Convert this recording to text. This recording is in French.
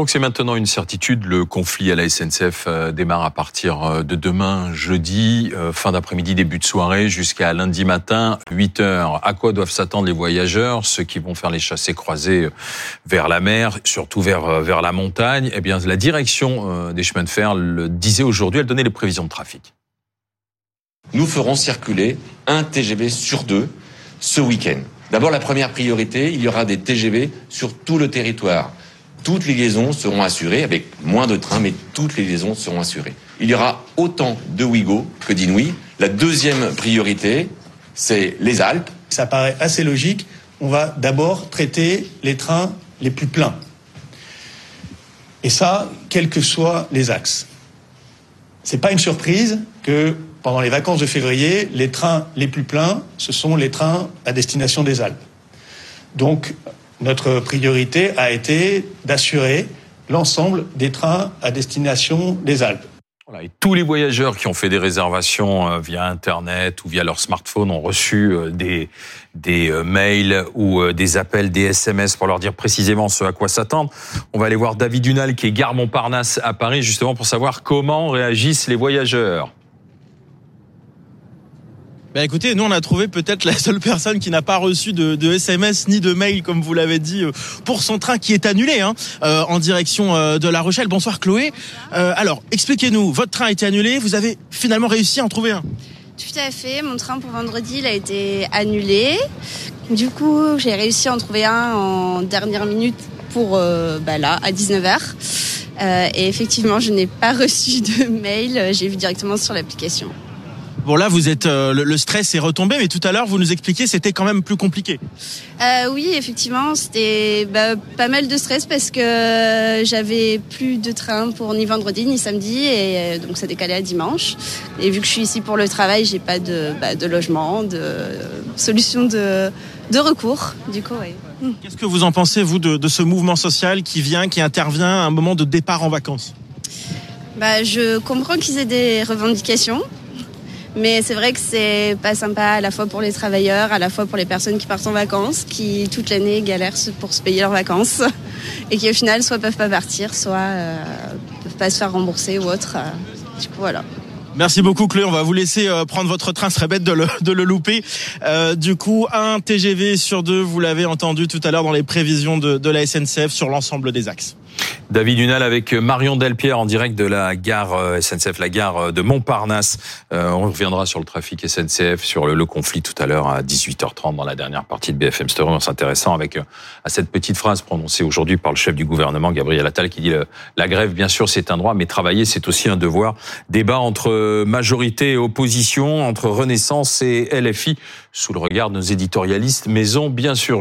Donc c'est maintenant une certitude, le conflit à la SNCF euh, démarre à partir euh, de demain jeudi, euh, fin d'après-midi, début de soirée, jusqu'à lundi matin, 8 heures. À quoi doivent s'attendre les voyageurs, ceux qui vont faire les chassés croisés vers la mer, surtout vers, vers la montagne? Eh bien, la direction des chemins de fer le disait aujourd'hui, elle donnait les prévisions de trafic. Nous ferons circuler un TGV sur deux ce week-end. D'abord, la première priorité, il y aura des TGV sur tout le territoire toutes les liaisons seront assurées, avec moins de trains, mais toutes les liaisons seront assurées. Il y aura autant de Ouigo que d'Inouï. La deuxième priorité, c'est les Alpes. Ça paraît assez logique. On va d'abord traiter les trains les plus pleins. Et ça, quels que soient les axes. C'est pas une surprise que pendant les vacances de février, les trains les plus pleins, ce sont les trains à destination des Alpes. Donc, notre priorité a été d'assurer l'ensemble des trains à destination des Alpes. Voilà, et tous les voyageurs qui ont fait des réservations euh, via Internet ou via leur smartphone ont reçu euh, des, des euh, mails ou des appels, des SMS pour leur dire précisément ce à quoi s'attendre. On va aller voir David Dunal qui est gare Montparnasse à Paris justement pour savoir comment réagissent les voyageurs. Bah écoutez, nous on a trouvé peut-être la seule personne qui n'a pas reçu de, de, SMS ni de mail, comme vous l'avez dit, euh, pour son train qui est annulé hein, euh, en direction euh, de La Rochelle. Bonsoir Chloé. alors, expliquez-nous, votre train a été annulé, vous avez finalement réussi à en trouver un Tout à fait, mon train pour vendredi il a été annulé. Du coup, j'ai réussi à en trouver un en dernière minute pour bah là, à 19h. et effectivement, je n'ai pas reçu de mail, j'ai vu directement sur l'application. Bon là, vous êtes euh, le, stress est retombé, mais tout à l'heure vous nous expliquiez c'était quand même plus compliqué. Euh, oui, effectivement, c'était bah, pas mal de stress parce que j'avais plus de train pour ni vendredi ni samedi et euh, donc ça décalait à dimanche. Et vu que je suis ici pour le travail, j'ai pas de, bah, de logement, de solution de, de recours. Du coup, oui. Qu'est-ce que vous en pensez vous de, de ce mouvement social qui vient, qui intervient à un moment de départ en vacances? Bah, je comprends qu'ils aient des revendications, mais c'est vrai que c'est pas sympa à la fois pour les travailleurs, à la fois pour les personnes qui partent en vacances, qui toute l'année galèrent pour se payer leurs vacances et qui au final soit peuvent pas partir, soit euh, peuvent pas se faire rembourser ou autre. Du coup voilà. Merci beaucoup Chloé, on va vous laisser euh, prendre votre train, ce serait bête de le, de le louper. Euh, du coup, un TGV sur deux, vous l'avez entendu tout à l'heure dans les prévisions de, de la SNCF sur l'ensemble des axes. David Dunal avec Marion Delpierre en direct de la gare euh, SNCF, la gare euh, de Montparnasse. Euh, on reviendra sur le trafic SNCF, sur le, conflit tout à l'heure à 18h30 dans la dernière partie de BFM Story en s'intéressant avec à cette petite phrase prononcée aujourd'hui par le chef du gouvernement, Gabriel Attal, qui dit la grève, bien sûr, c'est un droit, mais travailler, c'est aussi un devoir. Débat entre majorité et opposition, entre Renaissance et LFI, sous le regard de nos éditorialistes maison, bien sûr.